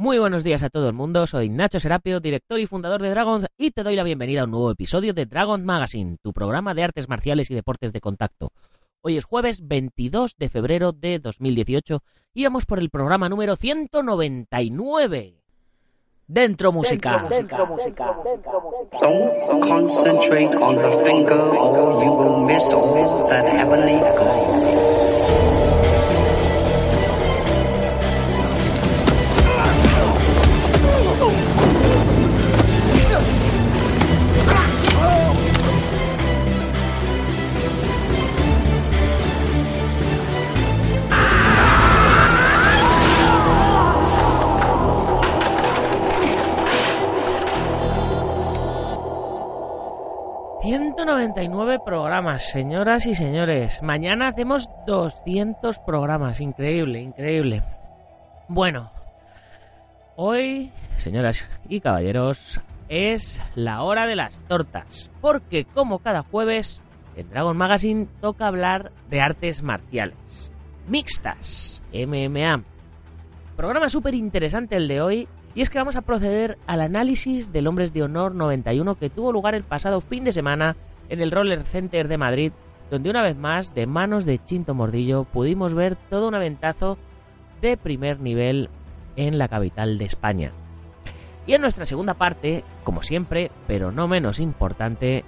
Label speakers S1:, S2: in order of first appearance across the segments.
S1: Muy buenos días a todo el mundo, soy Nacho Serapio, director y fundador de Dragons, y te doy la bienvenida a un nuevo episodio de Dragon Magazine, tu programa de artes marciales y deportes de contacto. Hoy es jueves 22 de febrero de 2018 y vamos por el programa número 199. Dentro música. Dentro, música.
S2: Don't concentrate on the finger or you will miss all that heavenly.
S1: 199 programas, señoras y señores. Mañana hacemos 200 programas. Increíble, increíble. Bueno, hoy, señoras y caballeros, es la hora de las tortas. Porque como cada jueves, en Dragon Magazine toca hablar de artes marciales. Mixtas, MMA. Programa súper interesante el de hoy y es que vamos a proceder al análisis del Hombres de Honor 91 que tuvo lugar el pasado fin de semana en el Roller Center de Madrid, donde una vez más, de manos de Chinto Mordillo, pudimos ver todo un aventazo de primer nivel en la capital de España. Y en nuestra segunda parte, como siempre, pero no menos importante,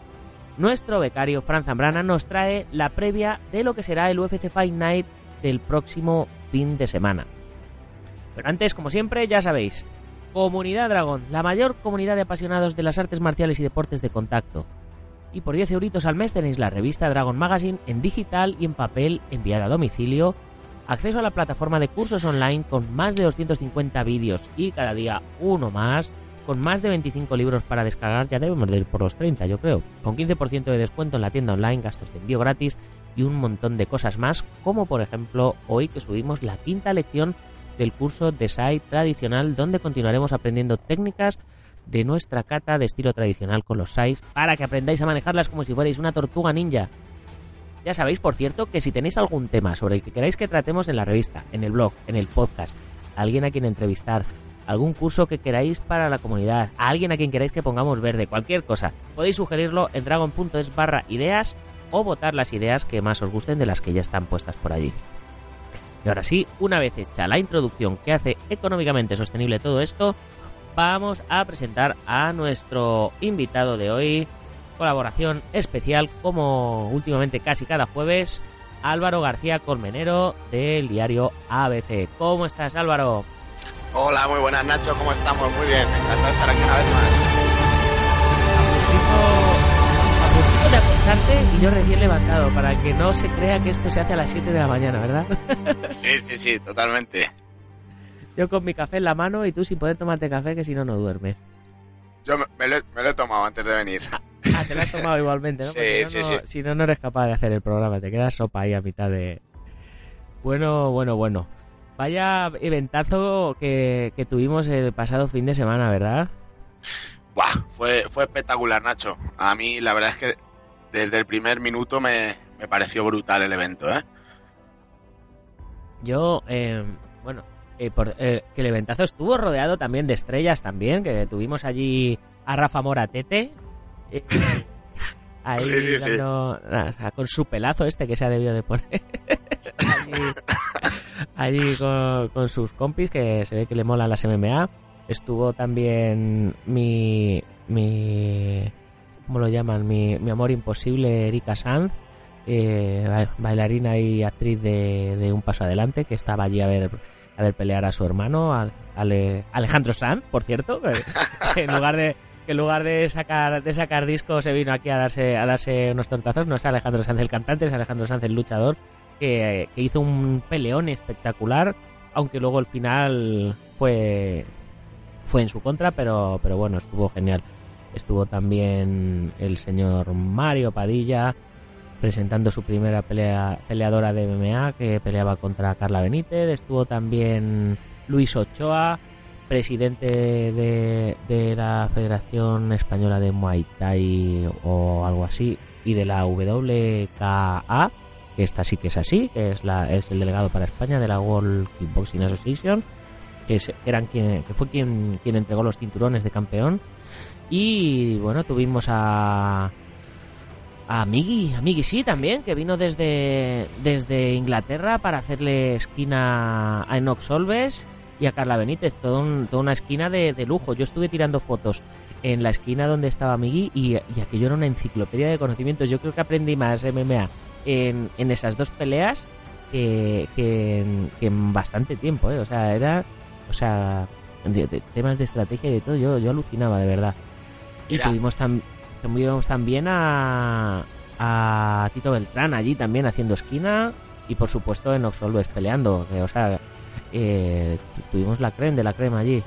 S1: nuestro becario Fran Zambrana nos trae la previa de lo que será el UFC Fight Night del próximo fin de semana. Pero antes, como siempre, ya sabéis, Comunidad Dragón, la mayor comunidad de apasionados de las artes marciales y deportes de contacto. Y por 10 euritos al mes tenéis la revista Dragon Magazine en digital y en papel enviada a domicilio, acceso a la plataforma de cursos online con más de 250 vídeos y cada día uno más, con más de 25 libros para descargar, ya debemos de ir por los 30 yo creo, con 15% de descuento en la tienda online, gastos de envío gratis y un montón de cosas más, como por ejemplo hoy que subimos la quinta lección del curso de SAI tradicional donde continuaremos aprendiendo técnicas de nuestra cata de estilo tradicional con los SAIs para que aprendáis a manejarlas como si fuerais una tortuga ninja. Ya sabéis, por cierto, que si tenéis algún tema sobre el que queráis que tratemos en la revista, en el blog, en el podcast, alguien a quien entrevistar, algún curso que queráis para la comunidad, a alguien a quien queráis que pongamos verde, cualquier cosa, podéis sugerirlo en dragon.es barra ideas o votar las ideas que más os gusten de las que ya están puestas por allí. Y ahora sí, una vez hecha la introducción que hace económicamente sostenible todo esto, vamos a presentar a nuestro invitado de hoy. Colaboración especial, como últimamente casi cada jueves, Álvaro García Colmenero del diario ABC. ¿Cómo estás, Álvaro?
S3: Hola, muy buenas, Nacho. ¿Cómo estamos? Muy bien. Encantado de estar aquí una vez más
S1: acostarte y yo recién levantado, para que no se crea que esto se hace a las 7 de la mañana, ¿verdad?
S3: Sí, sí, sí, totalmente.
S1: Yo con mi café en la mano y tú sin poder tomarte café, que si no, no duermes.
S3: Yo me, lo, he tomado antes de venir.
S1: Ah, te lo has tomado igualmente, ¿no?
S3: Sí, sí,
S1: no,
S3: sí.
S1: Si no, no eres capaz de hacer el programa, te quedas sopa ahí a mitad de... Bueno, bueno, bueno. Vaya eventazo que, que tuvimos el pasado fin de semana, ¿verdad?
S3: Buah, fue, fue espectacular, Nacho. A mí la verdad es que desde el primer minuto me, me pareció brutal el evento, ¿eh?
S1: Yo, eh, bueno, eh, por, eh, que el eventazo estuvo rodeado también de estrellas también, que tuvimos allí a Rafa Moratete. eh, ahí
S3: Sí, sí, sí.
S1: dando- nada, o sea, con su pelazo este que se ha debido de poner. allí allí con, con sus compis que se ve que le molan las MMA. Estuvo también mi, mi ¿cómo lo llaman? Mi, mi amor imposible, Erika Sanz, eh, ba- bailarina y actriz de, de Un Paso Adelante, que estaba allí a ver, a ver pelear a su hermano, al- Ale- Alejandro Sanz, por cierto, que en lugar de que en lugar de sacar de sacar discos se vino aquí a darse a darse unos tortazos, no es Alejandro Sanz el cantante, es Alejandro Sanz el luchador, que, que hizo un peleón espectacular, aunque luego el final fue fue en su contra, pero pero bueno, estuvo genial. Estuvo también el señor Mario Padilla presentando su primera pelea, peleadora de MMA que peleaba contra Carla Benítez. Estuvo también Luis Ochoa, presidente de, de la Federación Española de Muay Thai o algo así, y de la WKA, que esta sí que es así, que es, la, es el delegado para España de la World Kickboxing Association. que, eran quien, que fue quien, quien entregó los cinturones de campeón. Y bueno, tuvimos a, a Miggy, a Miggy sí también, que vino desde, desde Inglaterra para hacerle esquina a Enox Solves y a Carla Benítez, toda una esquina de, lujo. Yo estuve tirando fotos en la esquina donde estaba Miggy y, aquello era una enciclopedia de conocimientos. Yo creo que aprendí más MMA en, en esas dos peleas que, en, bastante tiempo, ¿eh? O sea, era, o sea, de, temas de estrategia y de todo, yo, yo alucinaba de verdad. Y tuvimos, tuvimos también a, a Tito Beltrán allí también haciendo esquina y por supuesto en Oxolves peleando, que, o sea, eh, tuvimos la crema de la crema allí.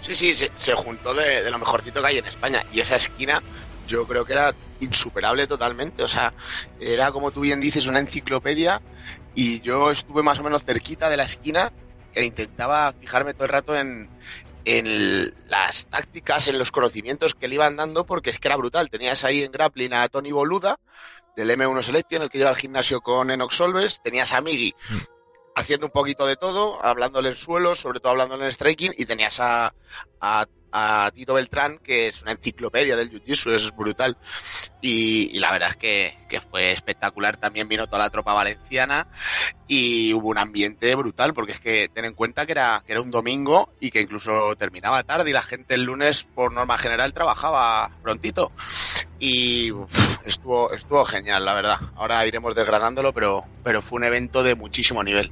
S3: Sí, sí, se, juntó de, de, lo mejorcito que hay en España. Y esa esquina yo creo que era insuperable totalmente, o sea, era como tú bien dices una enciclopedia. Y yo estuve más o menos cerquita de la esquina e intentaba fijarme todo el rato en, en las tácticas, en los conocimientos que le iban dando, porque es que era brutal. Tenías ahí en grappling a Tony Boluda, del M1 Selection, el que lleva al gimnasio con Enox Solves, tenías a Migi mm. haciendo un poquito de todo, hablándole en suelo, sobre todo hablándole en striking, y tenías a, a a Tito Beltrán, que es una enciclopedia del jiu-jitsu, es brutal. Y, la verdad es que, fue espectacular. También vino toda la tropa valenciana y hubo un ambiente brutal, porque es que ten en cuenta que era, que era un domingo y que incluso terminaba tarde y la gente el lunes, por norma general, trabajaba prontito. Y estuvo, estuvo genial, la verdad. Ahora iremos desgranándolo, pero, pero fue un evento de muchísimo nivel.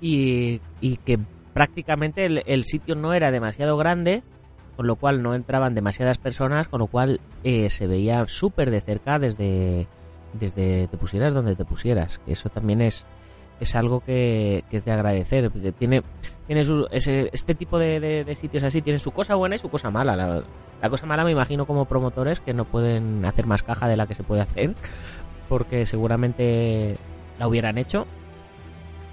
S1: Y, y que prácticamente el, sitio no era demasiado grande, con lo cual no entraban demasiadas personas, con lo cual eh, se veía súper de cerca desde, desde te pusieras donde te pusieras. Eso también es, es algo que, es de agradecer. Tiene, tiene este tipo de, sitios así tiene su cosa buena y su cosa mala. La, la, cosa mala me imagino como promotores que no pueden hacer más caja de la que se puede hacer, porque seguramente la hubieran hecho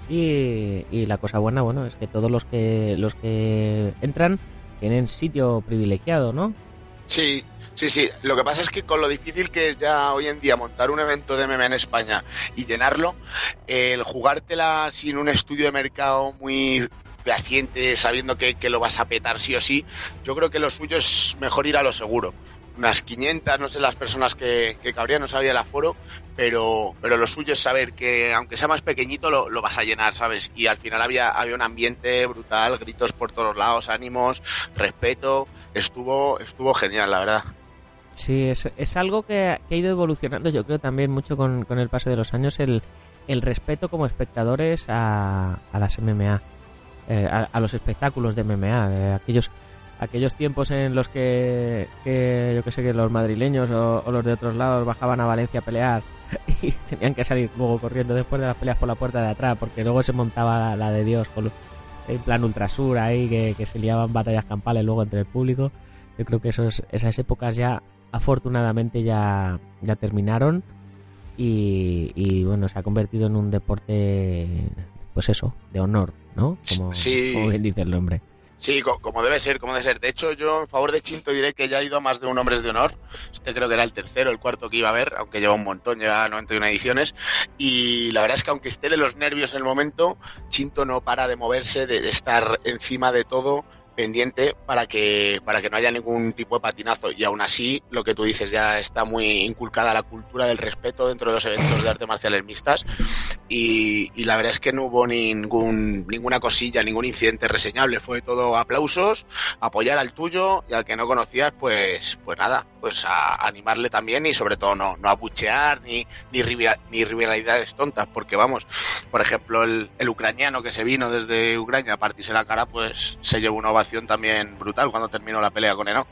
S1: y, la cosa buena, bueno, es que todos los que los que entran tienen sitio privilegiado, ¿no?
S3: Sí, sí, sí. Lo que pasa es que con lo difícil que es ya hoy en día montar un evento de MMA en España y llenarlo, el jugártela sin un estudio de mercado muy fehaciente, sabiendo que, que, lo vas a petar sí o sí, yo creo que lo suyo es mejor ir a lo seguro unas 500, no sé las personas que, que cabrían, no sabía el aforo, pero, pero lo suyo es saber que aunque sea más pequeñito lo, lo, vas a llenar, ¿sabes? Y al final había, había un ambiente brutal, gritos por todos lados, ánimos, respeto, estuvo, estuvo genial, la verdad.
S1: Sí, es, es algo que, ha ido evolucionando, yo creo también mucho con, con el paso de los años, el, el respeto como espectadores a, a las MMA, eh, a, los espectáculos de MMA, de aquellos aquellos tiempos en los que, yo que sé, que los madrileños o, los de otros lados bajaban a Valencia a pelear y tenían que salir luego corriendo después de las peleas por la puerta de atrás, porque luego se montaba la, de Dios con, en plan ultrasur ahí, que, se liaban batallas campales luego entre el público. Yo creo que esos, esas épocas ya, afortunadamente, ya, ya terminaron y, bueno, se ha convertido en un deporte, pues eso, de honor, ¿no? Como, como bien dice el nombre.
S3: Sí, como debe ser, como debe ser. De hecho, yo en favor de Chinto diré que ya ha ido más de un Hombres de Honor. Este creo que era el tercero, el cuarto que iba a ver, aunque lleva un montón, lleva 91 ediciones. Y la verdad es que aunque esté de los nervios en el momento, Chinto no para de moverse, de estar encima de todo pendiente para que, para que no haya ningún tipo de patinazo. Y aún así, lo que tú dices, ya está muy inculcada la cultura del respeto dentro de los eventos de arte marciales mixtas. Y, y la verdad es que no hubo ningún, ninguna cosilla, ningún incidente reseñable. Fue todo aplausos, apoyar al tuyo y al que no conocías, pues, pues nada, pues a animarle también y sobre todo no, no abuchear ni, ni, ni rivalidades tontas. Porque vamos, por ejemplo, el, el ucraniano que se vino desde Ucrania a partirse la cara, pues se llevó una ovación también brutal cuando terminó la pelea con Enoch.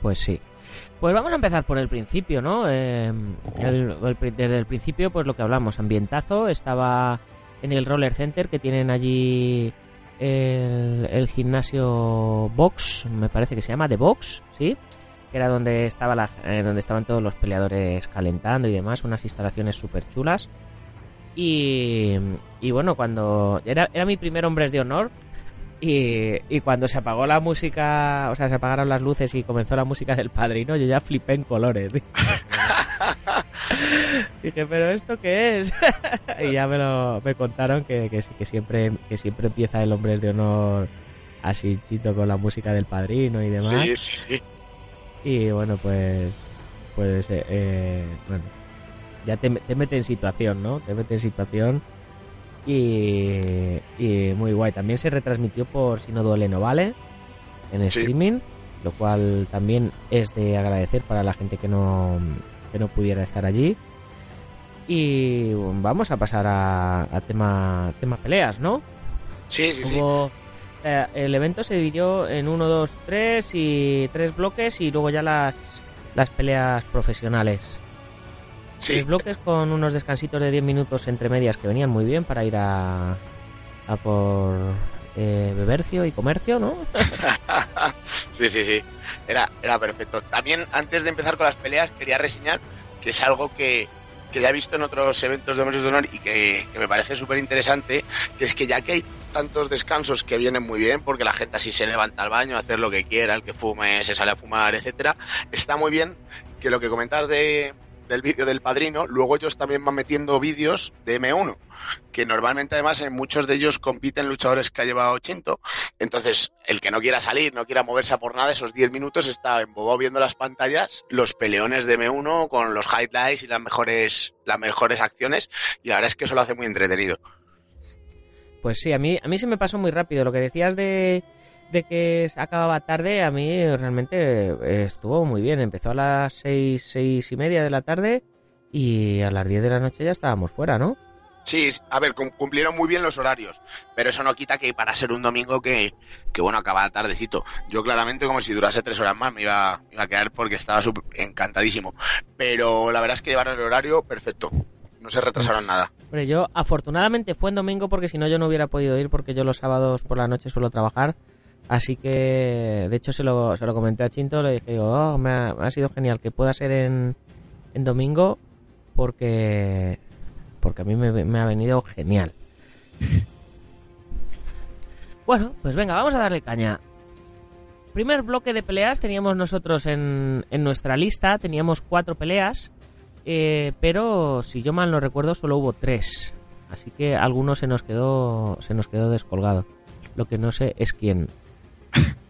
S1: Pues sí. Pues vamos a empezar por el principio, ¿no? Eh, desde el principio, pues lo que hablamos, ambientazo, estaba en el Roller Center que tienen allí el, gimnasio Box, me parece que se llama The Box, ¿sí? Que era donde, estaba la, eh, donde estaban todos los peleadores calentando y demás, unas instalaciones súper chulas. Y, y bueno, cuando era, era mi primer Hombres de Honor, y, cuando se apagó la música, o sea, se apagaron las luces y comenzó la música del padrino, yo ya flipé en colores. Dije, ¿pero esto qué es? y ya me lo me contaron que, que, que, siempre, que siempre empieza el Hombres de Honor así chito con la música del padrino y demás.
S3: Sí, sí, sí.
S1: Y bueno, pues. Pues. Eh, eh, bueno. Ya te, te, mete en situación, ¿no? Te mete en situación. Y. Y muy guay. También se retransmitió por Si no duele, no vale. En streaming. Lo cual también es de agradecer para la gente que no. Que no pudiera estar allí. Y vamos a pasar a, a tema, tema peleas, ¿no?
S3: Sí, sí,
S1: sí eh, el evento se dividió en 1, 2, 3 y tres bloques y luego ya las, las peleas profesionales.
S3: Sí.
S1: Tres bloques con unos descansitos de 10 minutos entre medias que venían muy bien para ir a, a por eh, bebercio y comercio, ¿no?
S3: sí, sí, sí. Era, era perfecto. También, antes de empezar con las peleas, quería reseñar que es algo que, que ya he visto en otros eventos de hombres de honor y que, que me parece súper interesante, que es que ya que hay tantos descansos que vienen muy bien, porque la gente así se levanta al baño a hacer lo que quiera, el que fume se sale a fumar, etcétera, está muy bien que lo que comentas de, del vídeo del padrino, luego ellos también van metiendo vídeos de M1, que normalmente además en muchos de ellos compiten luchadores que ha llevado Chinto. Entonces, el que no quiera salir, no quiera moverse a por nada, esos 10 minutos está embobado viendo las pantallas, los peleones de M1 con los highlights y las mejores, las mejores acciones, y la verdad es que eso lo hace muy entretenido.
S1: Pues sí, a mí, a mí se me pasó muy rápido. Lo que decías de, de que acababa tarde, a mí realmente estuvo muy bien. Empezó a las seis, seis y media de la tarde y a las 10 de la noche ya estábamos fuera, ¿no?
S3: Sí, a ver, cumplieron muy bien los horarios, pero eso no quita que para ser un domingo que, que bueno, acababa tardecito. Yo claramente como si durase tres horas más me iba, me iba a quedar porque estaba encantadísimo. Pero la verdad es que llevaron el horario perfecto, no se retrasaron nada.
S1: Hombre, yo afortunadamente fue en domingo porque si no yo no hubiera podido ir porque yo los sábados por la noche suelo trabajar. Así que, de hecho, se lo, se lo comenté a Chinto, le dije, oh, me ha, sido genial que pueda ser en, en domingo porque porque a mí me, me, ha venido genial. Bueno, pues venga, vamos a darle caña. Primer bloque de peleas teníamos nosotros en, en nuestra lista, teníamos cuatro peleas, eh, pero si yo mal no recuerdo solo hubo tres, así que alguno se nos quedó se nos quedó descolgado. Lo que no sé es quién.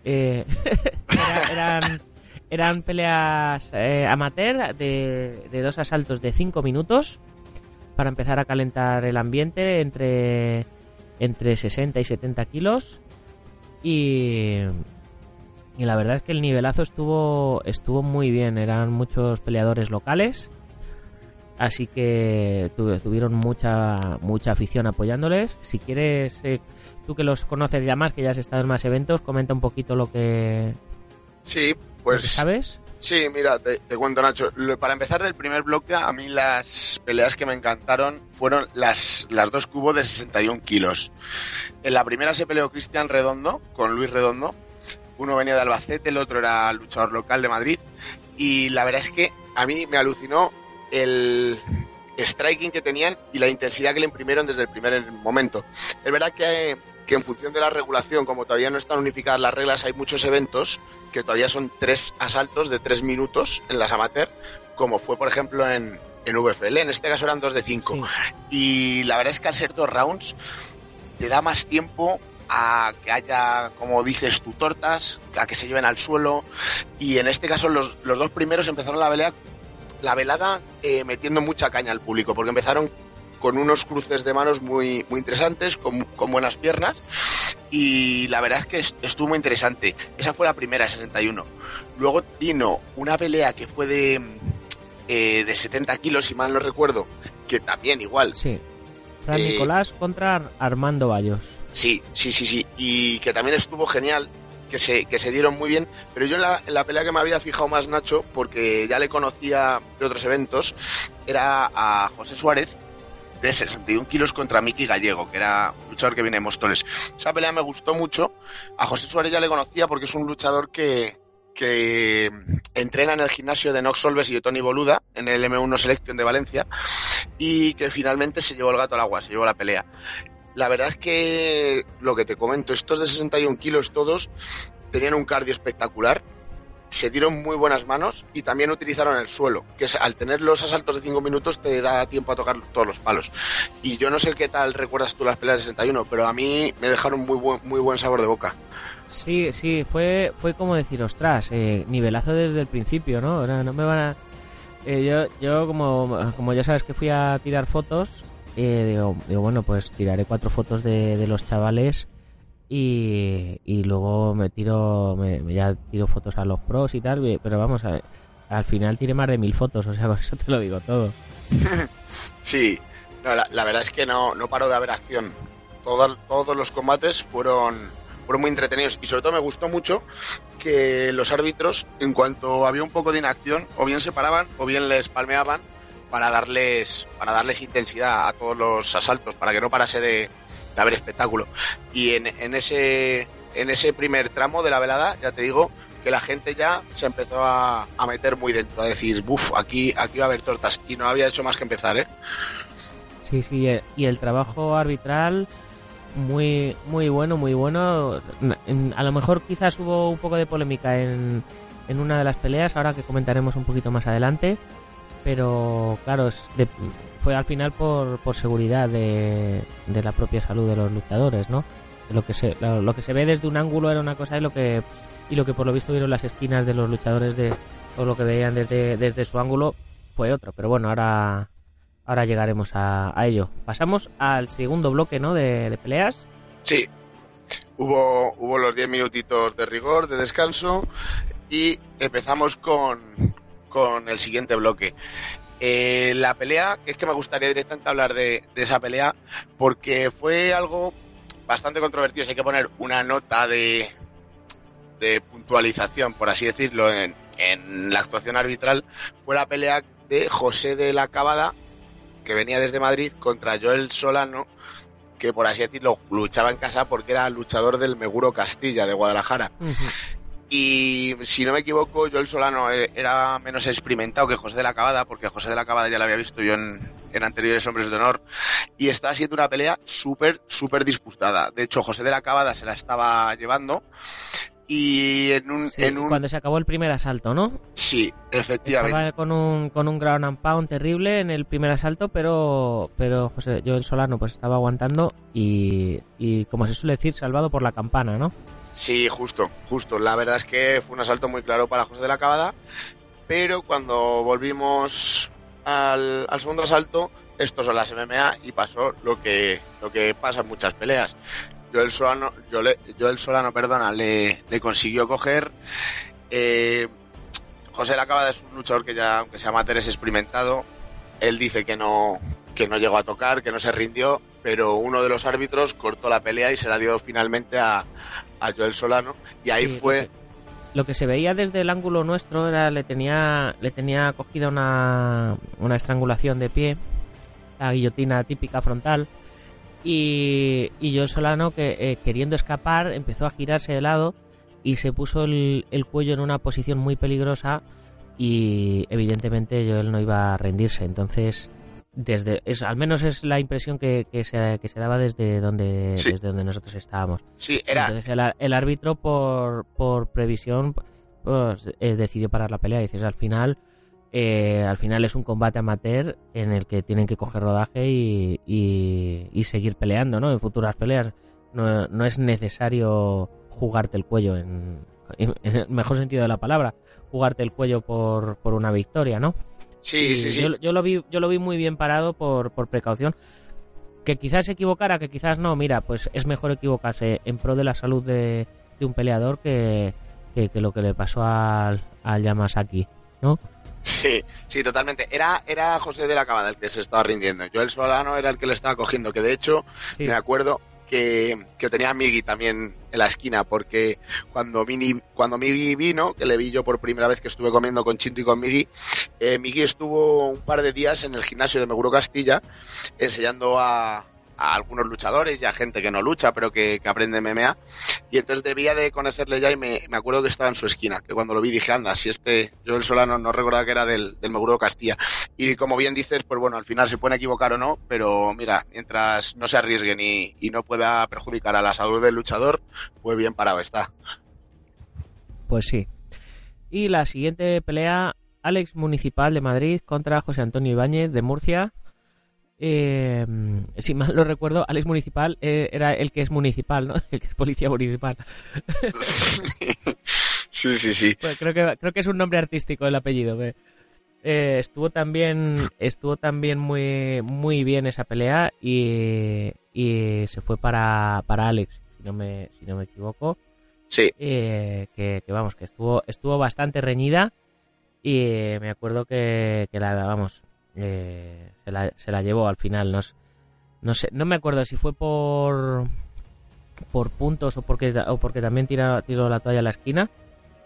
S1: Eh, era, eran eran peleas eh, amateur de, de dos asaltos de cinco minutos para empezar a calentar el ambiente entre, entre 60 y 70 kilos. Y, y la verdad es que el nivelazo estuvo, estuvo muy bien. Eran muchos peleadores locales. Así que tuvieron mucha mucha afición apoyándoles. Si quieres, eh, tú que los conoces ya más, que ya has estado en más eventos, comenta un poquito lo que...
S3: Sí, pues...
S1: ¿Sabes?
S3: Sí, mira, te, te, cuento Nacho. Para empezar del primer bloque, a mí las peleas que me encantaron fueron las, las dos cubos de 61 kilos. En la primera se peleó Cristian Redondo con Luis Redondo. Uno venía de Albacete, el otro era luchador local de Madrid. Y la verdad es que a mí me alucinó el striking que tenían y la intensidad que le imprimieron desde el primer momento. Es verdad que que en función de la regulación, como todavía no están unificadas las reglas, hay muchos eventos que todavía son tres asaltos de tres minutos en las amateur, como fue por ejemplo en, en VFL, en este caso eran dos de cinco. Sí. Y la verdad es que al ser dos rounds te da más tiempo a que haya, como dices tú, tortas, a que se lleven al suelo. Y en este caso los, los dos primeros empezaron la velada, la velada eh, metiendo mucha caña al público, porque empezaron con unos cruces de manos muy, muy interesantes, con, con, buenas piernas. Y la verdad es que estuvo muy interesante. Esa fue la primera, 61. Luego vino una pelea que fue de, eh, de 70 kilos, si mal no recuerdo, que también igual.
S1: Sí. Fran eh, Nicolás contra Armando Bayos.
S3: Sí, sí, sí, sí. Y que también estuvo genial. Que se, que se dieron muy bien, pero yo en la, la pelea que me había fijado más Nacho, porque ya le conocía de otros eventos, era a José Suárez, de 61 kilos contra Miki Gallego, que era un luchador que viene de Mostoles. Esa pelea me gustó mucho. A José Suárez ya le conocía porque es un luchador que, que entrena en el gimnasio de Nox Solves y de Tony Boluda, en el M1 Selection de Valencia, y que finalmente se llevó el gato al agua, se llevó la pelea. La verdad es que lo que te comento, estos de 61 kilos todos tenían un cardio espectacular. se dieron muy buenas manos y también utilizaron el suelo, que al tener los asaltos de 5 minutos te da tiempo a tocar todos los palos. Y yo no sé qué tal recuerdas tú las peleas de 61, pero a mí me dejaron muy buen, muy buen sabor de boca.
S1: Sí, sí, fue, fue como decir, ostras, eh, nivelazo desde el principio, ¿no? no me van a... Eh, yo, yo como, como ya sabes que fui a tirar fotos, eh, digo, bueno, pues tiraré cuatro fotos de, de los chavales y, y luego me tiro, me, ya tiro fotos a los pros y tal, pero vamos, a, al final tiré más de mil fotos, o sea, con eso te lo digo todo.
S3: sí, no, la, la, verdad es que no, no paro de haber acción. Todo, todos los combates fueron, fueron muy entretenidos y sobre todo me gustó mucho que los árbitros, en cuanto había un poco de inacción, o bien se paraban o bien les palmeaban para darles, para darles intensidad a todos los asaltos, para que no parase de, de haber espectáculo. Y en, en, ese, en ese primer tramo de la velada, ya te digo, que la gente ya se empezó a, a meter muy dentro, a decir, buf, aquí, aquí va a haber tortas. Y no había hecho más que empezar, ¿eh?
S1: Sí, sí, y el trabajo arbitral muy muy bueno, muy bueno. A lo mejor quizás hubo un poco de polémica en, en una de las peleas, ahora que comentaremos un poquito más adelante, pero claro, fue al final por, por seguridad de, de, la propia salud de los luchadores, ¿no? Lo que se lo, que se ve desde un ángulo era una cosa y lo que y lo que por lo visto vieron las esquinas de los luchadores de todo lo que veían desde, desde su ángulo fue otro, pero bueno, ahora ahora llegaremos a, a ello. Pasamos al segundo bloque, ¿no? De, de peleas.
S3: Sí. Hubo, hubo los 10 minutitos de rigor, de descanso, y empezamos con, con el siguiente bloque. Eh, la pelea, es que me gustaría directamente hablar de, esa pelea, porque fue algo bastante controvertido. Si hay que poner una nota de, de puntualización, por así decirlo, en, la actuación arbitral, fue la pelea de José de la Cabada que venía desde Madrid contra Joel Solano, que por así decirlo luchaba en casa porque era luchador del Meguro Castilla de Guadalajara. Y si no me equivoco, Joel Solano era menos experimentado que José de la Cabada, porque José de la Cabada ya lo había visto yo en, en anteriores Hombres de Honor, y estaba siendo una pelea súper, súper disputada. De hecho, José de la Cabada se la estaba llevando, y en un,
S1: sí,
S3: en un,
S1: cuando se acabó el primer asalto, ¿no?
S3: Sí, efectivamente.
S1: Estaba con un con un ground and pound terrible en el primer asalto, pero pero José Joel Solano pues estaba aguantando y, y como se suele decir, salvado por la campana, ¿no?
S3: Sí, justo, justo. La verdad es que fue un asalto muy claro para José de la Cabada, pero cuando volvimos al, segundo asalto, estos son las MMA y pasó lo que lo que pasa en muchas peleas. Joel Solano, Joel, Joel Solano perdona, le, le, consiguió coger. Eh, José Lacabada es un luchador que ya, aunque sea amateur, es experimentado. Él dice que no, que no llegó a tocar, que no se rindió, pero uno de los árbitros cortó la pelea y se la dio finalmente a, a Joel Solano. Y ahí
S1: sí,
S3: fue.
S1: Lo que, lo que, se veía desde el ángulo nuestro era le tenía, le tenía cogida una, una estrangulación de pie, la guillotina típica frontal y, y Joel Solano que eh, queriendo escapar empezó a girarse de lado y se puso el, el, cuello en una posición muy peligrosa y evidentemente Joel no iba a rendirse entonces desde es, al menos es la impresión que, que, se, que se daba desde donde sí. desde donde nosotros estábamos
S3: sí era
S1: entonces el, el árbitro por, por previsión pues, eh, decidió parar la pelea y dices al final eh, al final es un combate amateur en el que tienen que coger rodaje y, y, y seguir peleando, ¿no? En futuras peleas no, no, es necesario jugarte el cuello en, en, el mejor sentido de la palabra, jugarte el cuello por, por una victoria, ¿no?
S3: Sí, sí, sí.
S1: Yo, yo, lo vi, yo lo vi muy bien parado por, por precaución. Que quizás se equivocara, que quizás no. Mira, pues es mejor equivocarse en pro de la salud de, de un peleador que, que, que, lo que le pasó al, al Yamasaki, ¿no?
S3: Sí, sí, totalmente. Era, era José de la Cabada el que se estaba rindiendo. Yo el Solano era el que le estaba cogiendo, que de hecho sí. me acuerdo que, que tenía a también en la esquina, porque cuando Mini, cuando Migi vino, que le vi yo por primera vez que estuve comiendo con Chinto y con Migi, eh, Migi estuvo un par de días en el gimnasio de Meguro Castilla enseñando a, a algunos luchadores y a gente que no lucha, pero que, que, aprende MMA. Y entonces debía de conocerle ya y me, me, acuerdo que estaba en su esquina, que cuando lo vi dije, anda, si este, yo el Solano no recordaba que era del, del Meguro Castilla. Y como bien dices, pues bueno, al final se pueden equivocar o no, pero mira, mientras no se arriesguen y, y no pueda perjudicar a la salud del luchador, pues bien parado está.
S1: Pues sí. Y la siguiente pelea, Alex Municipal de Madrid contra José Antonio Ibáñez de Murcia. Eh, si mal lo recuerdo, Alex Municipal eh, era el que es municipal, ¿no? El que es policía municipal.
S3: sí, sí, sí.
S1: Pues creo que creo que es un nombre artístico el apellido. Eh, estuvo también estuvo también muy muy bien esa pelea y, y se fue para, para Alex, si no me si no me equivoco.
S3: Sí.
S1: Eh, que, que, vamos, que estuvo, estuvo bastante reñida y me acuerdo que, que la, vamos, eh, se, la, se la llevó al final. No, no sé, no me acuerdo si fue por por puntos o porque o porque también tiró, tiró la toalla a la esquina,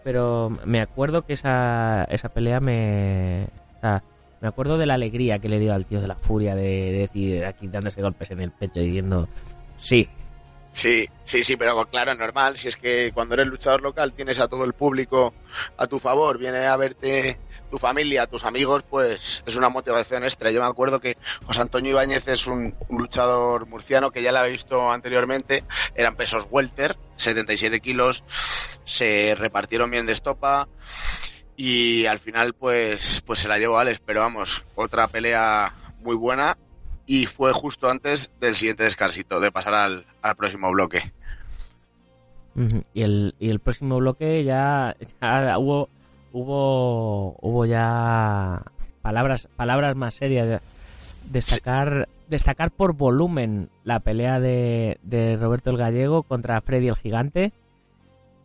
S1: pero me acuerdo que esa, esa pelea me, o sea, me acuerdo de la alegría que le dio al tío de la furia de, de decir aquí dándose golpes en el pecho diciendo sí,
S3: Sí, sí, sí, pero claro, normal. Si es que cuando eres luchador local tienes a todo el público a tu favor, viene a verte tu familia, tus amigos, pues es una motivación extra. Yo me acuerdo que José Antonio Ibáñez es un, luchador murciano que ya lo había visto anteriormente. Eran pesos welter, 77 kilos, se repartieron bien de estopa y al final pues, pues se la llevó Alex. Pero vamos, otra pelea muy buena y fue justo antes del siguiente descansito, de pasar al, al próximo bloque.
S1: Y el, y el próximo bloque ya, ya, hubo hubo hubo ya palabras palabras más serias destacar destacar por volumen la pelea de, de Roberto el Gallego contra Freddy el Gigante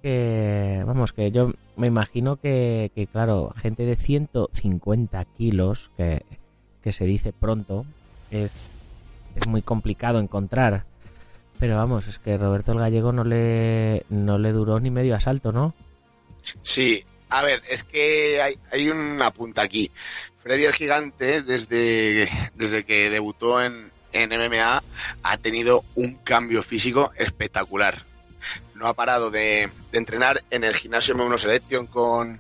S1: que vamos que yo me imagino que, que claro gente de 150 kilos que, que se dice pronto es, es muy complicado encontrar. Pero vamos, es que Roberto el Gallego no le, no le duró ni medio asalto, ¿no?
S3: Sí, a ver, es que hay, hay una punta aquí. Freddy el Gigante, desde, desde que debutó en, en MMA, ha tenido un cambio físico espectacular. No ha parado de, de entrenar en el gimnasio M1 Selection con,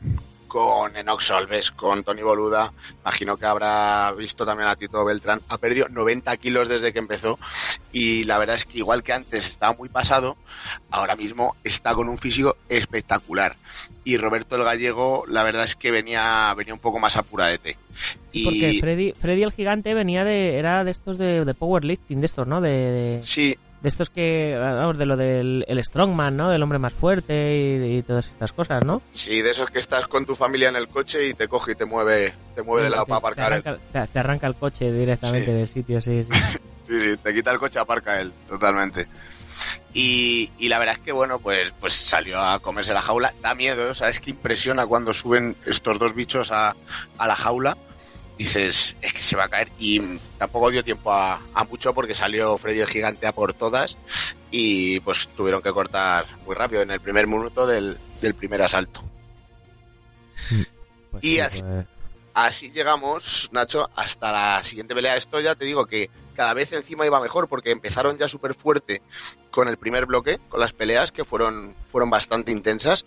S3: con Enox Solves, con Tony Boluda, imagino que habrá visto también a Tito Beltrán, ha perdido 90 kilos desde que empezó y la verdad es que igual que antes estaba muy pasado, ahora mismo está con un físico espectacular. Y Roberto el Gallego, la verdad es que venía, venía un poco más apuradete.
S1: Y... Porque Freddy, Freddy el Gigante venía de, era de estos de, de powerlifting, de estos, ¿no? De, de...
S3: Sí,
S1: de estos que, vamos, de lo del el strongman, ¿no? Del hombre más fuerte y, y, todas estas cosas, ¿no?
S3: Sí, de esos que estás con tu familia en el coche y te coge y te mueve, te mueve sí, de lado
S1: te,
S3: para aparcar.
S1: Te arranca, te, te arranca, el coche directamente sí. del sitio, sí, sí.
S3: sí, sí, te quita el coche, aparca él, totalmente. Y, y, la verdad es que bueno, pues, pues salió a comerse la jaula. Da miedo, o sea, es que impresiona cuando suben estos dos bichos a, a la jaula dices, es que se va a caer. Y tampoco dio tiempo a, a, mucho porque salió Freddy el Gigante a por todas y pues tuvieron que cortar muy rápido en el primer minuto del, del primer asalto. Pues y sí, así, pues... así, llegamos, Nacho, hasta la siguiente pelea. Esto ya te digo que cada vez encima iba mejor porque empezaron ya súper fuerte con el primer bloque, con las peleas que fueron, fueron bastante intensas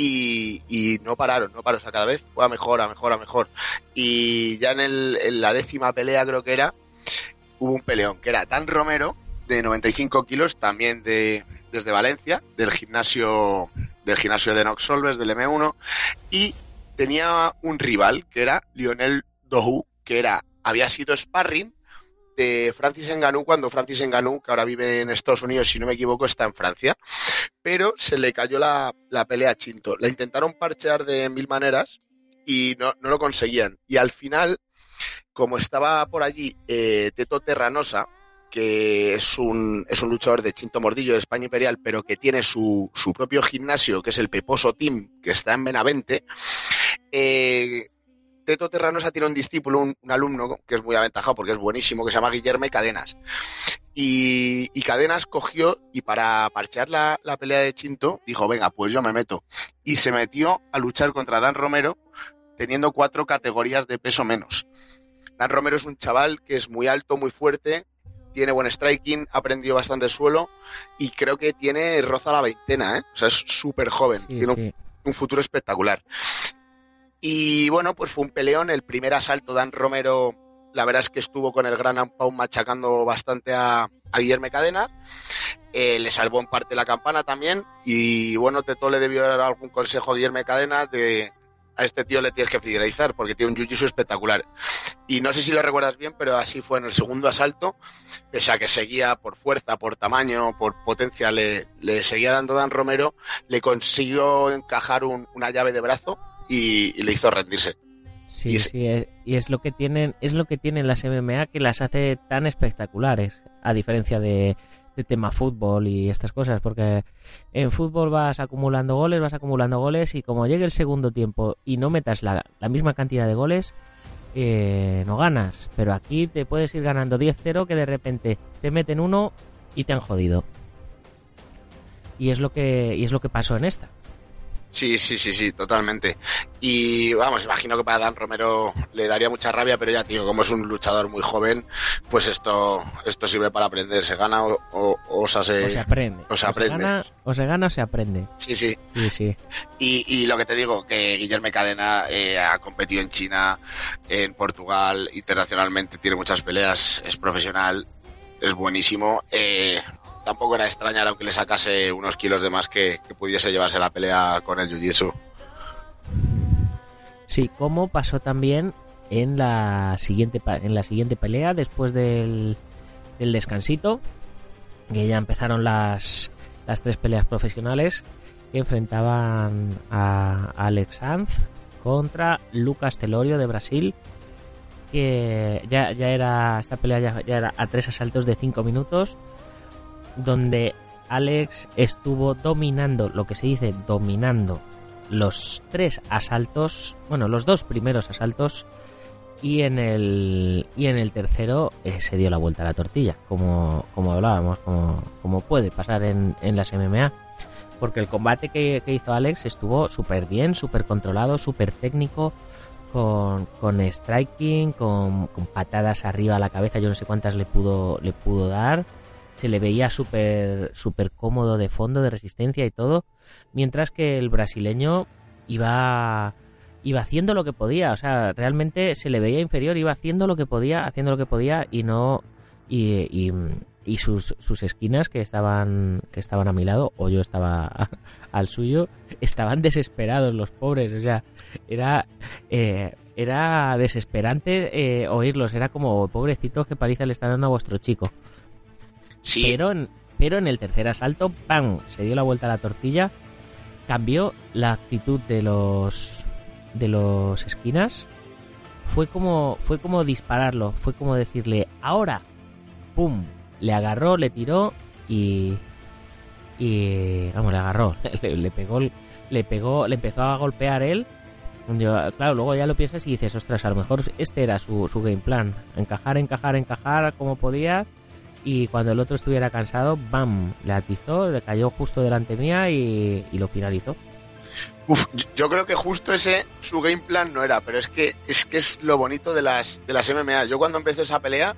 S3: y, no pararon, no pararon, o cada vez fue a mejor, a mejor, a mejor. Y ya en, el, en la décima pelea creo que era, hubo un peleón, que era Dan Romero, de 95 kilos, también de, desde Valencia, del gimnasio, del gimnasio de Nox del M1, y tenía un rival, que era Lionel Dohu, que era, había sido sparring Francis Ngannou cuando Francis Ngannou, que ahora vive en Estados Unidos, si no me equivoco, está en Francia, pero se le cayó la, la pelea a Chinto. La intentaron parchear de mil maneras y no, no lo conseguían. Y al final, como estaba por allí eh, Teto Terranosa, que es un, es un luchador de Chinto Mordillo de España Imperial, pero que tiene su, su propio gimnasio, que es el Peposo Team, que está en Benavente, eh, Teto Terranosa tiene un discípulo, un, un, alumno que es muy aventajado porque es buenísimo, que se llama Guillermo Cadenas. Y, y, Cadenas cogió y para parchear la, la, pelea de Chinto dijo, venga, pues yo me meto. Y se metió a luchar contra Dan Romero teniendo cuatro categorías de peso menos. Dan Romero es un chaval que es muy alto, muy fuerte, tiene buen striking, ha aprendido bastante suelo y creo que tiene roza la veintena, ¿eh? O sea, es súper joven, sí, tiene sí. Un, un futuro espectacular. Y bueno, pues fue un peleón. El primer asalto, Dan Romero, la verdad es que estuvo con el gran Ampau machacando bastante a, a Guillermo Cadena. Eh, le salvó en parte la campana también. Y bueno, Teto le debió dar algún consejo a Guillermo Cadena de, a este tío le tienes que fidelizar porque tiene un jiu-jitsu espectacular. Y no sé si lo recuerdas bien, pero así fue en el segundo asalto, pese a que seguía por fuerza, por tamaño, por potencia, le, le seguía dando Dan Romero, le consiguió encajar una llave de brazo y, le hizo rendirse.
S1: Sí, y sí, es, y es lo que tienen, es lo que tienen las MMA que las hace tan espectaculares, a diferencia de, de tema fútbol y estas cosas, porque en fútbol vas acumulando goles, vas acumulando goles y como llegue el segundo tiempo y no metas la, misma cantidad de goles, eh, no ganas. Pero aquí te puedes ir ganando 10-0 que de repente te meten uno y te han jodido. Y es lo que, y es lo que pasó en esta.
S3: Sí, sí, sí, sí, totalmente. Y vamos, imagino que para Dan Romero le daría mucha rabia, pero ya tío, como es un luchador muy joven, pues esto, esto sirve para aprender. Se gana o, o,
S1: se, aprende. O se, aprende. gana, o se gana o se aprende.
S3: Sí, sí.
S1: sí, sí.
S3: Y, y lo que te digo, que Guillermo Cadena eh, ha competido en China, en Portugal, internacionalmente, tiene muchas peleas, es profesional, es buenísimo. Eh, tampoco era extrañar aunque le sacase unos kilos de más que, pudiese llevarse la pelea con el Jiu-Jitsu.
S1: Sí, como pasó también en la siguiente en la siguiente pelea después del, descansito, que ya empezaron las, las tres peleas profesionales que enfrentaban a Alex Sanz contra Lucas Telorio de Brasil que ya, ya era esta pelea ya, era a tres asaltos de cinco minutos donde Alex estuvo dominando, lo que se dice dominando los tres asaltos, bueno, los dos primeros asaltos y en el y en el tercero eh, se dio la vuelta a la tortilla, como, como hablábamos, como, como puede pasar en, en las MMA. Porque el combate que, hizo Alex estuvo súper bien, súper controlado, súper técnico, con, con striking, con, con, patadas arriba a la cabeza, yo no sé cuántas le pudo, le pudo dar se le veía súper super cómodo de fondo, de resistencia y todo, mientras que el brasileño iba iba haciendo lo que podía, o sea, realmente se le veía inferior, iba haciendo lo que podía, haciendo lo que podía y no y, y, sus, sus esquinas que estaban que estaban a mi lado o yo estaba al suyo estaban desesperados los pobres, o sea, era eh, era desesperante eh, oírlos, era como pobrecitos que paliza le está dando a vuestro chico. Pero, en, pero en el tercer asalto, ¡pam! Se dio la vuelta a la tortilla, cambió la actitud de los de los esquinas. Fue como fue como dispararlo, fue como decirle, "Ahora." ¡Pum! Le agarró, le tiró y y vamos, le agarró, le, pegó le pegó, le empezó a golpear él. claro, luego ya lo piensas y dices, ostras, a lo mejor este era su, su game plan. Encajar, encajar, encajar como podía y cuando el otro estuviera cansado, ¡bam! Le atizó, le cayó justo delante mía y, lo finalizó.
S3: Uf, yo creo que justo ese su game plan no era, pero es que es que es lo bonito de las de las MMA. Yo cuando empezó esa pelea,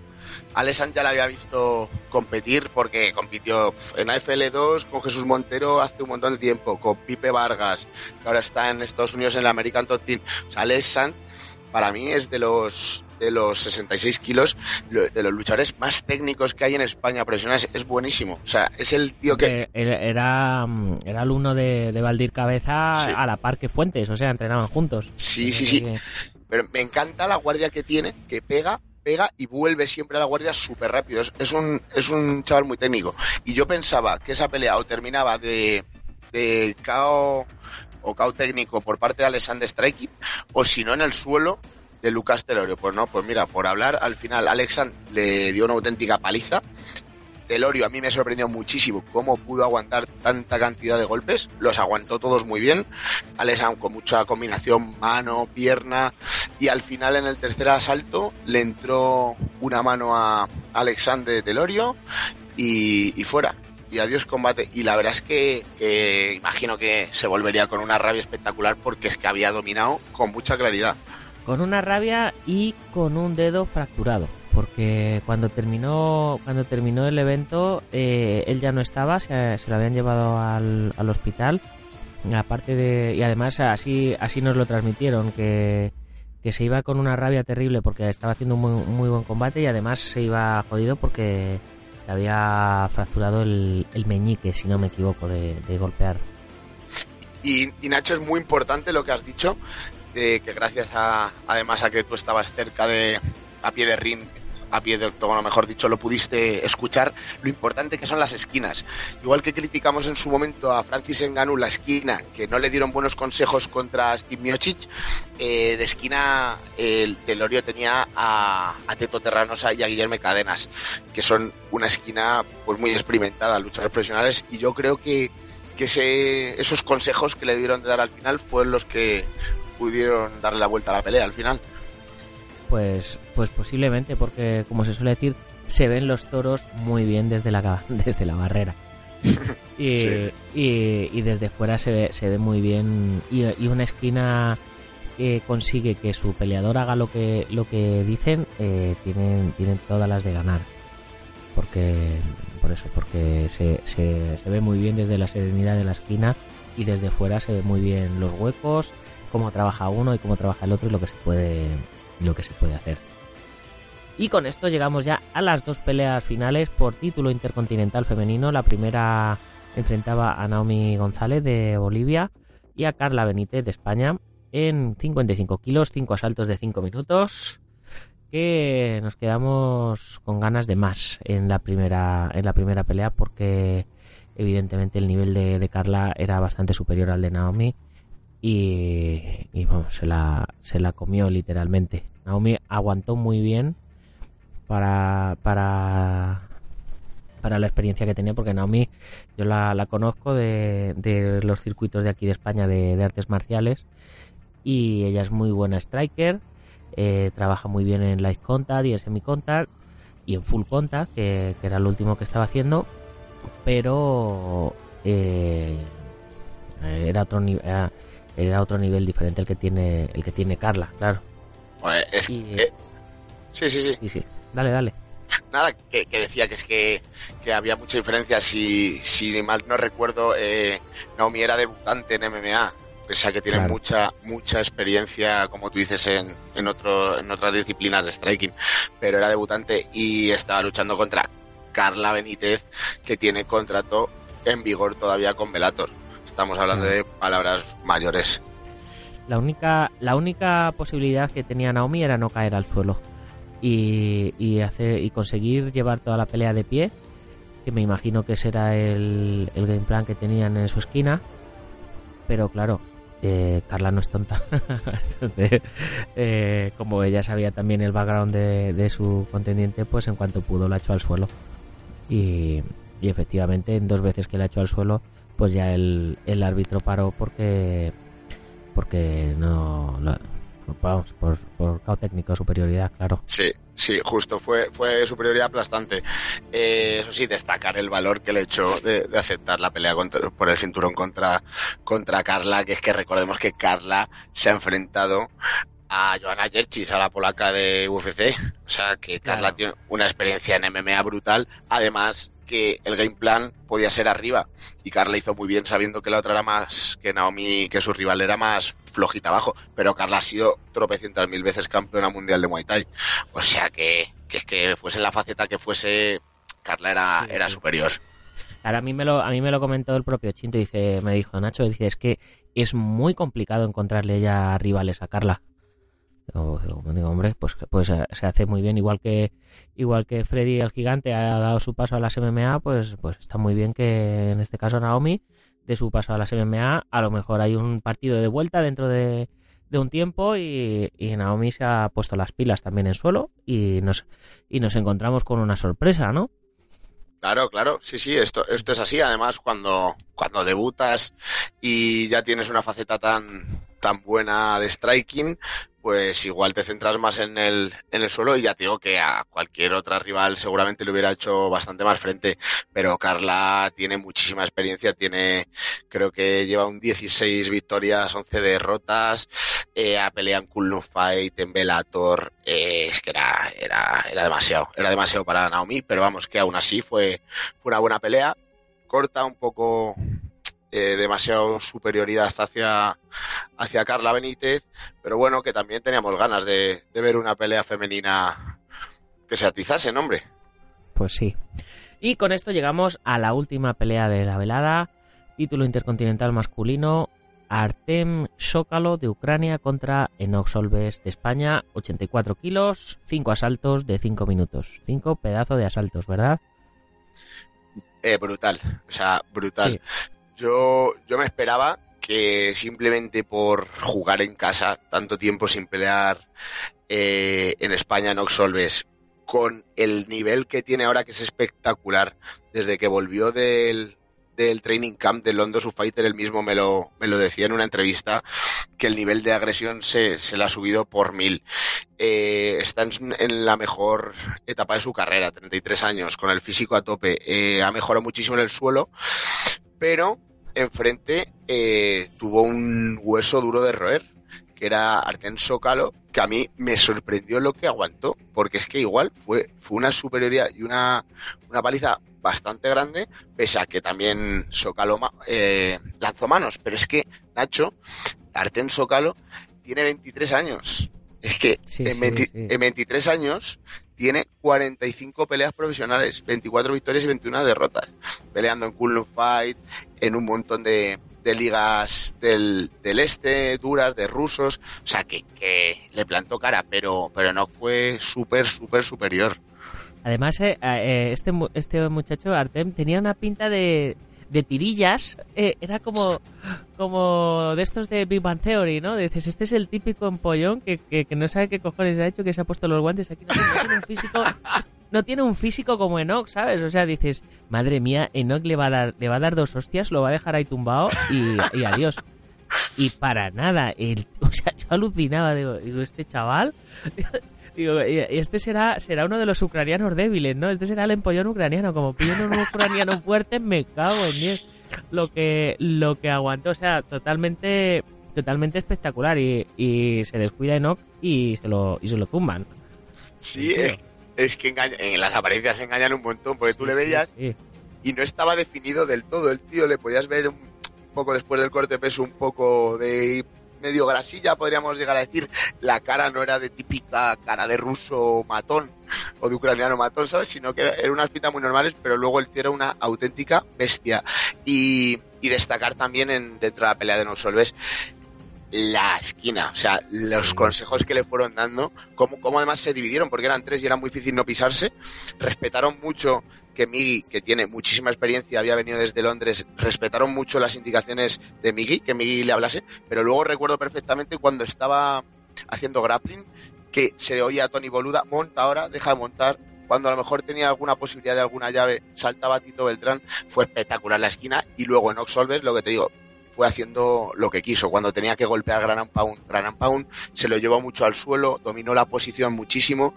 S3: Alessandro ya la había visto competir porque compitió en AFL2 con Jesús Montero hace un montón de tiempo, con Pipe Vargas, que ahora está en Estados Unidos en el American Top Team. O sea, Alessandro para mí es de los de los 66 kilos de los luchadores más técnicos que hay en España profesionales es buenísimo. O sea es el tío que
S1: era era alumno de, de Valdir Cabeza a la par que Fuentes o sea entrenaban juntos.
S3: Sí sí sí. pero me encanta la guardia que tiene que pega pega y vuelve siempre a la guardia súper rápido. Es, un es un chaval muy técnico. Y yo pensaba que esa pelea o terminaba de de KO o cao técnico por parte de Alexander Striking o si no en el suelo de Lucas Telorio. Pues no, pues mira, por hablar, al final Alexan le dio una auténtica paliza. Telorio a mí me sorprendió muchísimo cómo pudo aguantar tanta cantidad de golpes. Los aguantó todos muy bien. Alexan con mucha combinación mano, pierna. Y al final en el tercer asalto le entró una mano a Alexander de Telorio y, y fuera y adiós combate. Y la verdad es que, imagino que se volvería con una rabia espectacular porque es que había dominado con mucha claridad.
S1: Con una rabia y con un dedo fracturado. Porque cuando terminó, cuando terminó el evento, eh, él ya no estaba, se, lo habían llevado al, al hospital. Aparte de, y además así, así nos lo transmitieron, que, que se iba con una rabia terrible porque estaba haciendo un muy, buen combate y además se iba jodido porque había fracturado el, meñique, si no me equivoco, de, golpear.
S3: Y, Nacho, es muy importante lo que has dicho de que gracias a, además a que tú estabas cerca de, a pie de ring, a pie de octógono, mejor dicho, lo pudiste escuchar, lo importante que son las esquinas. Igual que criticamos en su momento a Francis Enganu la esquina, que no le dieron buenos consejos contra Steve Miocic, eh, de esquina el Telorio tenía a, a, Teto Terranosa y a Guillermo Cadenas, que son una esquina pues muy experimentada, luchadores profesionales, y yo creo que, que ese, esos consejos que le dieron de dar al final fueron los que pudieron darle la vuelta a la pelea al final.
S1: Pues, pues posiblemente, porque como se suele decir, se ven los toros muy bien desde la, desde la barrera. y, sí, sí. y, y, desde fuera se ve, se ve muy bien. Y, y, una esquina que consigue que su peleador haga lo que, lo que dicen, eh, tienen, tienen todas las de ganar. Porque, por eso, porque se, se, se ve muy bien desde la serenidad de la esquina y desde fuera se ve muy bien los huecos, cómo trabaja uno y cómo trabaja el otro y lo que se puede lo que se puede hacer. Y con esto llegamos ya a las dos peleas finales por título intercontinental femenino. La primera enfrentaba a Naomi González de Bolivia y a Carla Benítez de España en 55 kilos, 5 asaltos de 5 minutos. Que nos quedamos con ganas de más en la primera, en la primera pelea porque evidentemente el nivel de, de Carla era bastante superior al de Naomi y, se la, se la comió literalmente. Naomi aguantó muy bien para, para, para la experiencia que tenía, porque Naomi yo la, la conozco de, de, los circuitos de aquí de España de, artes marciales y ella es muy buena striker, eh, trabaja muy bien en light contact y en semi contact y en full contact, que, era lo último que estaba haciendo, pero eh, era otro nivel. Era otro nivel diferente el que tiene el que tiene Carla, claro.
S3: Bueno, es y, que... Sí, sí, sí.
S1: Sí, sí. Dale, dale.
S3: Nada, que, que, decía que es que, que, había mucha diferencia. Si, si mal no recuerdo, eh, Naomi era debutante en MMA. Pese a que tiene claro. mucha mucha experiencia, como tú dices, en, en, otro, en otras disciplinas de striking. Pero era debutante y estaba luchando contra Carla Benítez, que tiene contrato en vigor todavía con Velator. Estamos hablando de palabras mayores.
S1: La única, la única posibilidad que tenía Naomi era no caer al suelo y, y, hacer, y conseguir llevar toda la pelea de pie, que me imagino que será el, el game plan que tenían en su esquina. Pero claro, eh, Carla no es tonta. Entonces, eh, como ella sabía también el background de, de, su contendiente, pues en cuanto pudo la echó al suelo. Y, y efectivamente, en dos veces que la echó al suelo, pues ya el, el árbitro paró porque porque no, vamos por, por cao técnico superioridad claro
S3: sí sí justo fue fue superioridad aplastante eh, eso sí destacar el valor que le echó de, de aceptar la pelea contra, por el cinturón contra contra Carla que es que recordemos que Carla se ha enfrentado a Joanna Jerchis, a la polaca de UFC. O sea que Carla claro. tiene una experiencia en MMA brutal. Además, que el game plan podía ser arriba y Carla hizo muy bien sabiendo que la otra era más que Naomi, que su rival era más flojita abajo, pero Carla ha sido tropecientas mil veces campeona mundial de Muay Thai, o sea que que es que fuese en la faceta que fuese Carla era, sí, era sí. superior.
S1: Ahora a mí me lo a mí me lo comentó el propio Chinto dice me dijo Nacho dice es que es muy complicado encontrarle ya rivales a Carla o, digo, hombre, pues, pues se hace muy bien, igual que igual que Freddy el gigante ha dado su paso a las MMA, pues, pues está muy bien que en este caso Naomi de su paso a las MMA, a lo mejor hay un partido de vuelta dentro de, de un tiempo y, y, Naomi se ha puesto las pilas también en suelo y nos, y nos encontramos con una sorpresa, ¿no?
S3: Claro, claro, sí, sí, esto, esto es así. Además, cuando, cuando debutas y ya tienes una faceta tan, tan buena de striking, pues igual te centras más en el, en el suelo y ya te digo que a cualquier otra rival seguramente le hubiera hecho bastante más frente, pero Carla tiene muchísima experiencia, tiene, creo que lleva un 16 victorias, 11 derrotas, eh, ha peleado en Cool Fight, en Bellator, eh, es que era, era, era demasiado, era demasiado para Naomi, pero vamos, que aún así fue, fue una buena pelea, corta un poco eh, demasiado superioridad hacia, hacia Carla Benítez, pero bueno, que también teníamos ganas de, de ver una pelea femenina que se atizase, hombre.
S1: Pues sí. Y con esto llegamos a la última pelea de la velada, título intercontinental masculino, Artem Sokalo de Ucrania contra Enox Solves de España, 84 kilos, 5 asaltos de 5 minutos. 5 pedazos de asaltos, ¿verdad?
S3: Eh, brutal, o sea, brutal.
S1: Sí.
S3: Yo, yo me esperaba que simplemente por jugar en casa tanto tiempo sin pelear eh, en España, Nox Solves, con el nivel que tiene ahora, que es espectacular, desde que volvió del, training camp de London Su Fighter, él mismo me lo, me lo decía en una entrevista, que el nivel de agresión se, se le ha subido por mil. Eh, está en, en la mejor etapa de su carrera, 33 años, con el físico a tope, eh, ha mejorado muchísimo en el suelo, pero enfrente eh, tuvo un hueso duro de roer, que era Arten Sokalo, que a mí me sorprendió lo que aguantó, porque es que igual fue, fue una superioridad y una, una paliza bastante grande, pese a que también Sokalo eh, lanzó manos, pero es que Nacho, Arten Sokalo, tiene 23 años. Es que
S1: Sí,
S3: en,
S1: sí,
S3: 20
S1: sí.
S3: en 23 años tiene 45 peleas profesionales, 24 victorias y 21 derrotas, peleando en Cool Fight, en un montón de, de ligas del, del este, duras, de rusos, o sea que, que le plantó cara, pero, pero no fue súper, súper superior.
S1: Además, eh, eh, este, este muchacho, Artem, tenía una pinta de, de tirillas. eh, era como, como de estos de Big Bang Theory, ¿no? Dices, este es el típico empollón que, que, no sabe qué cojones ha hecho, que se ha puesto los guantes aquí. No, no tiene un físico... No tiene un físico como Enoch, ¿sabes? O sea, dices, madre mía, Enoch le va a dar, le va a dar dos hostias, lo va a dejar ahí tumbado y, y adiós. Y para nada, el, o sea, yo alucinaba, digo, digo este chaval, digo, este será, será uno de los ucranianos débiles, ¿no? Este será el empollón ucraniano, como pillen un ucraniano fuerte, me cago en 10. Lo que, lo que aguantó, o sea, totalmente, totalmente espectacular y, y se descuida Enoch y se lo, y se lo tumban.
S3: Sí, es, es que engaña- en las apariencias engañan un montón, porque tú le
S1: Sí,
S3: veías
S1: sí.
S3: y no estaba definido del todo. El tío le podías ver un, poco después del corte peso, un poco de medio grasilla, podríamos llegar a decir. La cara no era de típica cara de ruso matón o de ucraniano matón, ¿sabes? Sino que era- eran unas pintas muy normales, pero luego el tío era una auténtica bestia. Y, y destacar también en, dentro de la pelea de No Solves la esquina, o sea, los
S1: Sí.
S3: consejos que le fueron dando, cómo, cómo además se dividieron, porque eran tres y era muy difícil no pisarse, respetaron mucho que Migi, que tiene muchísima experiencia, había venido desde Londres, respetaron mucho las indicaciones de Migi, que Migi le hablase, pero luego recuerdo perfectamente cuando estaba haciendo grappling, que se oía a Tony Boluda, monta ahora, deja de montar, cuando a lo mejor tenía alguna posibilidad de alguna llave, saltaba Tito Beltrán, fue espectacular la esquina, y luego en Oxolves, lo que te digo, fue haciendo lo que quiso. Cuando tenía que golpear Gran Pound, Gran Pound se lo llevó mucho al suelo, dominó la posición muchísimo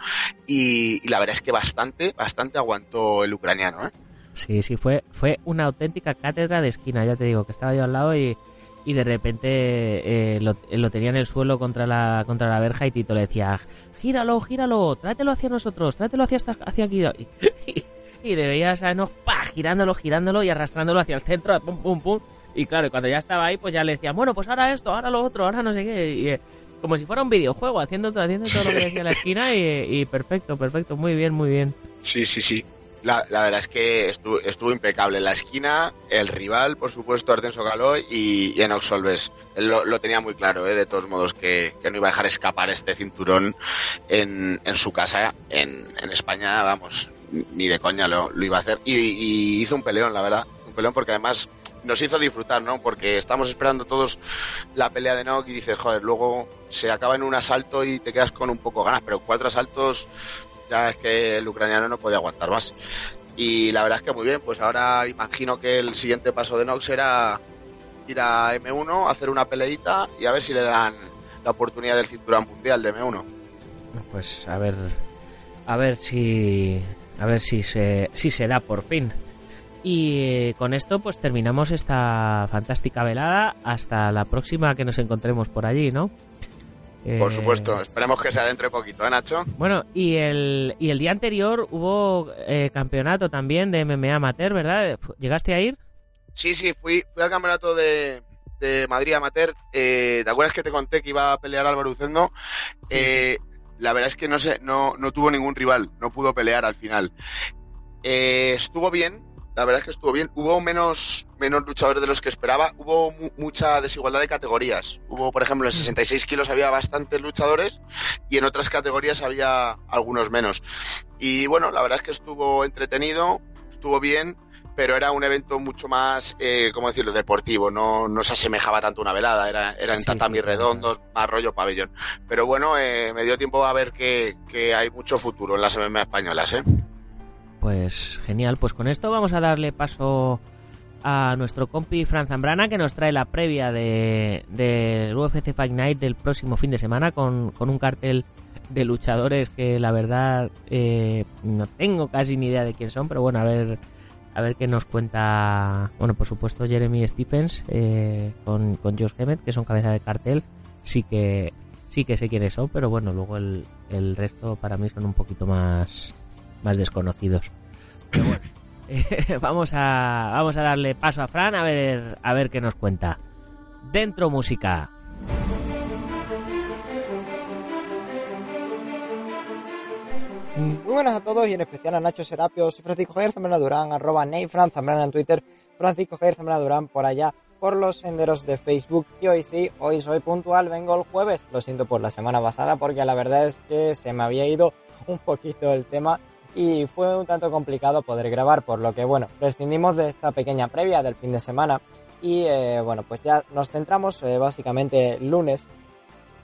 S3: y, y la verdad es que bastante, bastante aguantó el ucraniano. ¿eh?
S1: Sí, sí, fue, fue una auténtica cátedra de esquina, ya te digo, que estaba yo al lado y, y de repente eh, lo, lo tenía en el suelo contra la, contra la verja y Tito le decía, gíralo, gíralo, trátelo hacia nosotros, trátelo hacia, hacia aquí. Y, y le veías a Enoch, pa, girándolo, girándolo y arrastrándolo hacia el centro, pum, pum, pum. Y claro, cuando ya estaba ahí, pues ya le decía, bueno, pues ahora esto, ahora lo otro, ahora no sé qué. Y, eh, como si fuera un videojuego, haciendo, todo- haciendo todo lo que decía la esquina y, y perfecto, perfecto, muy bien, muy bien.
S3: Sí, sí, sí. La, la verdad es que estuvo, estuvo impecable. La esquina, el rival, por supuesto, Artenso Galó y, y Enox Solves. Él lo, lo tenía muy claro, ¿eh? de todos modos, que, que no iba a dejar escapar este cinturón en, en su casa. En, en España, vamos, ni de coña lo, lo iba a hacer. Y, y hizo un peleón, la verdad. Un peleón porque además nos hizo disfrutar, ¿no? Porque estamos esperando todos la pelea de Nock y dices, joder, luego se acaba en un asalto y te quedas con un poco ganas, pero cuatro asaltos ya es que el ucraniano no podía aguantar más. Y la verdad es que muy bien, pues ahora imagino que el siguiente paso de Nox será ir a M1, hacer una peleita y a ver si le dan la oportunidad del cinturón mundial de M1.
S1: Pues a ver, a ver si, a ver si se, si se da por fin. Y eh, con esto pues terminamos esta fantástica velada hasta la próxima que nos encontremos por allí, ¿no?
S3: Por
S1: Eh,
S3: supuesto, esperemos que sea dentro de poquito, ¿eh, Nacho?
S1: Bueno, y el, y el día anterior hubo eh, campeonato también de MMA amateur, ¿verdad? ¿Llegaste a ir?
S3: Sí, sí, fui, fui al campeonato de, de Madrid Amateur. Eh, ¿Te acuerdas que te conté que iba a pelear Álvaro Ucendo? Eh, la verdad es que no sé, no, no tuvo ningún rival, no pudo pelear al final. Eh, estuvo bien, la verdad es que estuvo bien. Hubo menos, menos luchadores de los que esperaba. Hubo mu- mucha desigualdad de categorías. Hubo, por ejemplo, en 66 kilos había bastantes luchadores y en otras categorías había algunos menos. Y bueno, la verdad es que estuvo entretenido, estuvo bien, pero era un evento mucho más, eh, ¿cómo decirlo?, deportivo. No, no se asemejaba tanto a una velada. Era, era en
S1: Sí,
S3: tatami
S1: sí,
S3: redondos, más rollo pabellón. Pero bueno, eh, me dio tiempo a ver que, que hay mucho futuro en las MMA españolas, ¿eh?
S1: Pues genial, pues con esto vamos a darle paso a nuestro compi Fran Zambrana que nos trae la previa de del UFC Fight Night del próximo fin de semana con, con un cartel de luchadores que la verdad eh, no tengo casi ni idea de quién son, pero bueno, a ver a ver qué nos cuenta, bueno, por supuesto Jeremy Stephens eh, con, con Josh Emmett, que son cabeza de cartel, sí que sí que sé quiénes son, pero bueno, luego el, el resto para mí son un poquito más más desconocidos. Pero bueno, eh, vamos a vamos a darle paso a Fran a ver a ver qué nos cuenta. Dentro música.
S4: Muy buenas a todos y en especial a Nacho Serapio, soy Francisco Javier Zambrana Durán, arroba Neyfran Zambrana en Twitter, Francisco Javier Zambrana Durán por allá, por los senderos de Facebook. Y hoy sí, hoy soy puntual, vengo el jueves. Lo siento por la semana pasada porque la verdad es que se me había ido un poquito el tema y fue un tanto complicado poder grabar, por lo que bueno, prescindimos de esta pequeña previa del fin de semana y eh, bueno, pues ya nos centramos eh, básicamente lunes,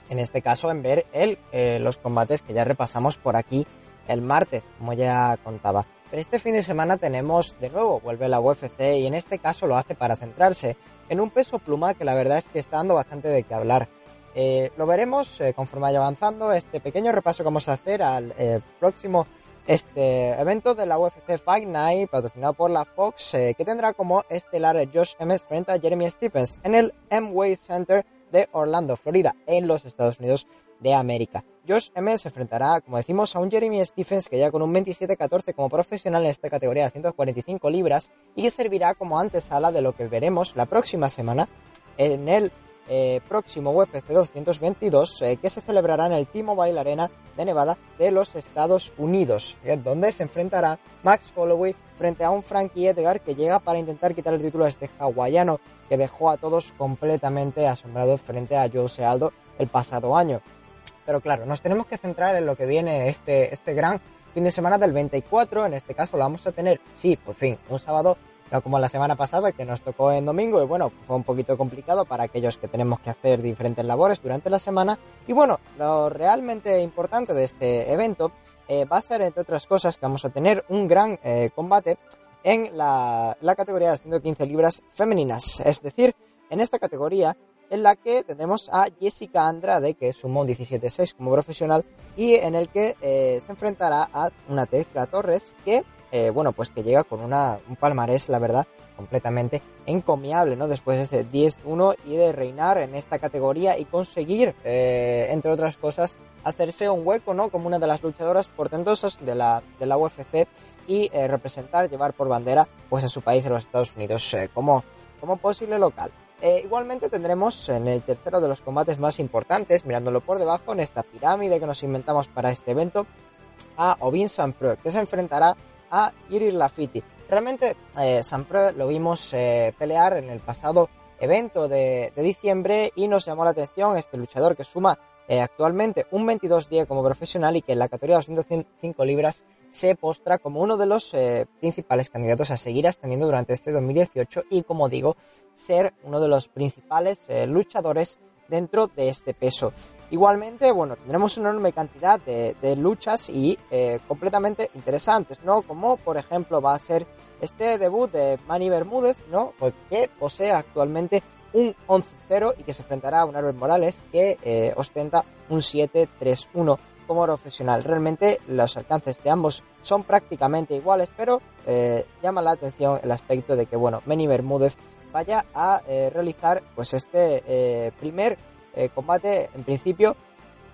S4: en este caso en ver el, eh, los combates que ya repasamos por aquí el martes, como ya contaba. Pero este fin de semana tenemos de nuevo, vuelve la UFC y en este caso lo hace para centrarse en un peso pluma que la verdad es que está dando bastante de qué hablar. Eh, lo veremos conforme vaya avanzando este pequeño repaso que vamos a hacer al próximo este evento de la UFC Fight Night patrocinado por la Fox eh, que tendrá como estelar Josh Emmett frente a Jeremy Stephens en el Amway Center de Orlando, Florida, en los Estados Unidos de América. Josh Emmett se enfrentará, como decimos, a un Jeremy Stephens que ya con un 27-14 como profesional en esta categoría de 145 libras y que servirá como antesala de lo que veremos la próxima semana en el eh, próximo UFC 222 eh, que se celebrará en el T-Mobile Arena de Nevada de los Estados Unidos, eh, donde se enfrentará Max Holloway frente a un Frankie Edgar que llega para intentar quitar el título a este hawaiano que dejó a todos completamente asombrados frente a Jose Aldo el pasado año. Pero claro, nos tenemos que centrar en lo que viene este, este gran fin de semana del 24. En este caso lo vamos a tener, sí, por fin, un sábado, no como la semana pasada que nos tocó en domingo. Y bueno, fue un poquito complicado para aquellos que tenemos que hacer diferentes labores durante la semana. Y bueno, lo realmente importante de este evento eh, va a ser, entre otras cosas, que vamos a tener un gran eh, combate en la, la categoría de 115 libras femeninas. Es decir, en esta categoría en la que tendremos a Jessica Andrade, que sumó un 17-6 como profesional, y en el que eh, se enfrentará a una Tecla Torres, que, eh, bueno, pues que llega con una, un palmarés, la verdad, completamente encomiable, ¿no? Después de este 10-1 y de reinar en esta categoría y conseguir, eh, entre otras cosas, hacerse un hueco, ¿no? Como una de las luchadoras portentosas de la, de la UFC y eh, representar, llevar por bandera, pues a su país, en los Estados Unidos, como, como posible local. Igualmente tendremos en el tercero de los combates más importantes, mirándolo por debajo, en esta pirámide que nos inventamos para este evento, a Ovin Sampro, que se enfrentará a Irir Lafiti. Realmente eh, Sampro lo vimos eh, pelear en el pasado evento de, diciembre y nos llamó la atención este luchador que suma eh, actualmente un 22-10 como profesional y que en la categoría de 205 libras se postra como uno de los eh, principales candidatos a seguir ascendiendo durante este 2018 y como digo ser uno de los principales luchadores dentro de este peso. Igualmente, bueno, tendremos una enorme cantidad de, de luchas y eh, completamente interesantes, ¿no? Como por ejemplo va a ser este debut de Manny Bermúdez, ¿no? Que posee actualmente un 11-0 y que se enfrentará a un Albert Morales que eh, ostenta un 7-3-1 como profesional. Realmente los alcances de ambos son prácticamente iguales, pero eh, llama la atención el aspecto de que, bueno, Manny Bermúdez vaya a realizar pues este primer eh, combate en principio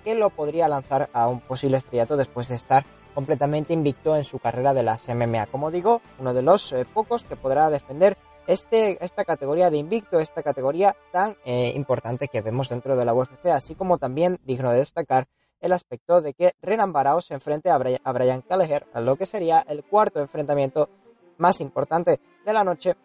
S4: que lo podría lanzar a un posible estrellato después de estar completamente invicto en su carrera de las MMA. Como digo, uno de los eh, pocos que podrá defender este, esta categoría de invicto, esta categoría tan eh, importante que vemos dentro de la UFC, así como también digno de destacar el aspecto de que Renan Barao se enfrente a Brian, a Brian Kelleher, a lo que sería el cuarto enfrentamiento más importante de la noche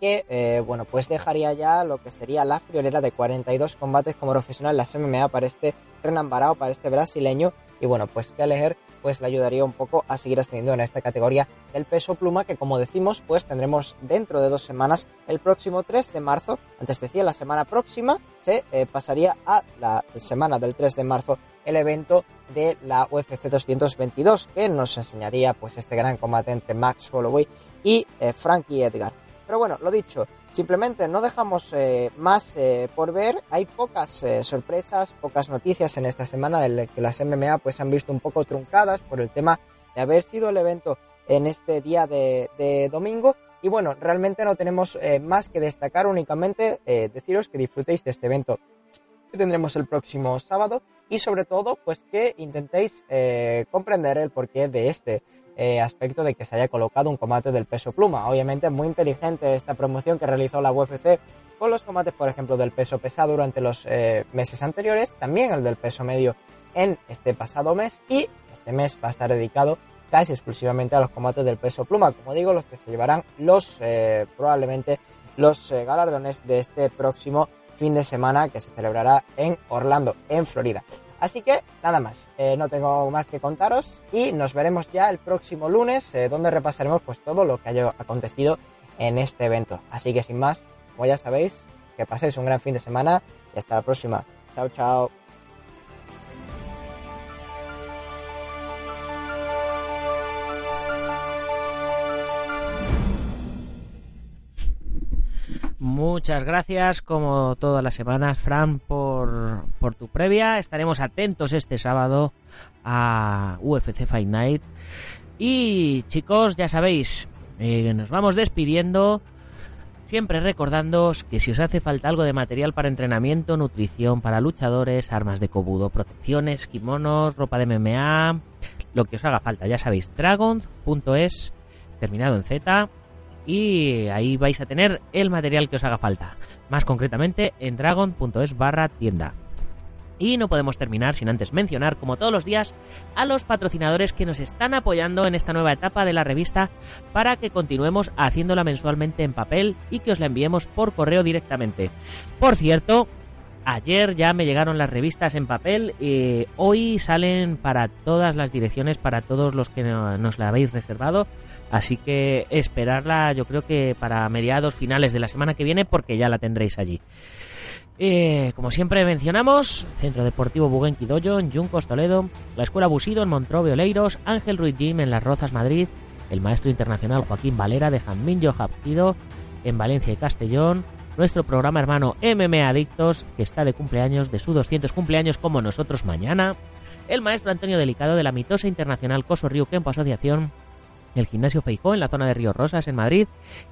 S4: que eh, bueno pues dejaría ya lo que sería la friolera de 42 combates como profesional las MMA para este Renan Barao, para este brasileño. Y bueno pues Kelleher pues le ayudaría un poco a seguir ascendiendo en esta categoría del peso pluma que como decimos pues tendremos dentro de dos semanas el próximo 3 de marzo. Antes decía la semana próxima se eh, pasaría a la semana del 3 de marzo el evento de la UFC 222 que nos enseñaría pues este gran combate entre Max Holloway y eh, Frankie Edgar pero bueno, lo dicho, simplemente no dejamos eh, más eh, por ver. Hay pocas eh, sorpresas, pocas noticias en esta semana de que las MMA pues han visto un poco truncadas por el tema de haber sido el evento en este día de, domingo. Y bueno, realmente no tenemos más que destacar, únicamente deciros que disfrutéis de este evento que tendremos el próximo sábado y sobre todo pues que intentéis comprender el porqué de este eh, aspecto de que se haya colocado un combate del peso pluma. Obviamente muy inteligente esta promoción que realizó la UFC con los combates, por ejemplo, del peso pesado durante los eh, meses anteriores, también el del peso medio en este pasado mes y este mes va a estar dedicado casi exclusivamente a los combates del peso pluma, como digo, los que se llevarán los eh, probablemente los galardones de este próximo fin de semana que se celebrará en Orlando, en Florida. Así que nada más, eh, no tengo más que contaros y nos veremos ya el próximo lunes eh, donde repasaremos pues todo lo que haya acontecido en este evento. Así que sin más, como ya sabéis, que paséis un gran fin de semana y hasta la próxima. Chao, chao.
S1: Muchas gracias, como todas las semanas, Fran, por, por tu previa. Estaremos atentos este sábado a UFC Fight Night. Y chicos, ya sabéis, eh, nos vamos despidiendo. Siempre recordándoos que si os hace falta algo de material para entrenamiento, nutrición para luchadores, armas de cobudo, protecciones, kimonos, ropa de MMA, lo que os haga falta, ya sabéis, dragon.es, terminado en Z, y ahí vais a tener el material que os haga falta. Más concretamente en dragon.es barra tienda. Y no podemos terminar sin antes mencionar, como todos los días, a los patrocinadores que nos están apoyando en esta nueva etapa de la revista para que continuemos haciéndola mensualmente en papel y que os la enviemos por correo directamente. Por cierto, Ayer ya me llegaron las revistas en papel. y hoy salen para todas las direcciones, para todos los que nos la habéis reservado. Así que esperarla, yo creo que para mediados finales de la semana que viene, porque ya la tendréis allí. Eh, como siempre mencionamos, Centro Deportivo Buguenqui en Juncos Toledo, la Escuela Busido en Montrove Oleiros, Ángel Ruiz Jim en Las Rozas Madrid, el Maestro Internacional Joaquín Valera de Janminho Japtido en Valencia y Castellón, nuestro programa hermano MM Adictos, que está de cumpleaños, de su 200 cumpleaños como nosotros mañana, el maestro Antonio Delicado de la mitosa internacional Coso Río Kempo Asociación, el gimnasio Feijó en la zona de Río Rosas en Madrid,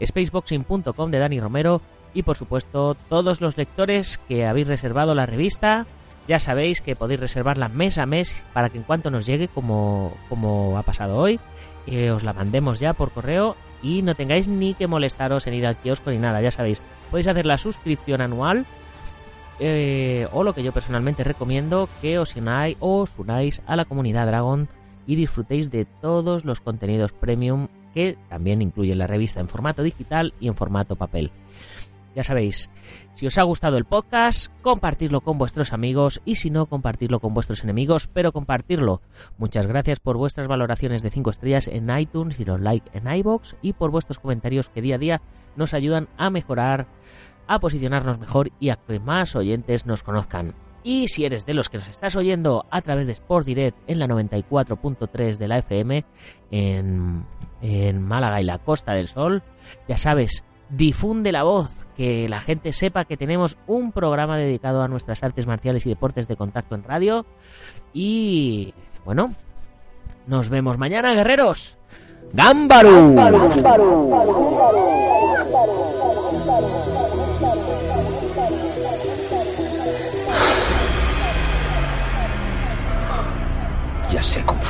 S1: spaceboxing.com de Dani Romero y por supuesto todos los lectores que habéis reservado la revista. Ya sabéis que podéis reservarla mes a mes para que en cuanto nos llegue, como, como ha pasado hoy, os la mandemos ya por correo y no tengáis ni que molestaros en ir al kiosco ni nada, ya sabéis. Podéis hacer la suscripción anual eh, o lo que yo personalmente recomiendo, que os unáis, os unáis a la comunidad Dragon y disfrutéis de todos los contenidos premium que también incluyen la revista en formato digital y en formato papel. Ya sabéis, si os ha gustado el podcast, compartirlo con vuestros amigos y si no, compartirlo con vuestros enemigos, pero compartirlo. Muchas gracias por vuestras valoraciones de 5 estrellas en iTunes y los like en iBox y por vuestros comentarios que día a día nos ayudan a mejorar, a posicionarnos mejor y a que más oyentes nos conozcan. Y si eres de los que nos estás oyendo a través de Sport Direct en la 94.3 de la FM en, en Málaga y la Costa del Sol, ya sabes, difunde la voz, que la gente sepa que tenemos un programa dedicado a nuestras artes marciales y deportes de contacto en radio. Y bueno, nos vemos mañana, guerreros. ¡Gámbaru!
S5: Ya sé cómo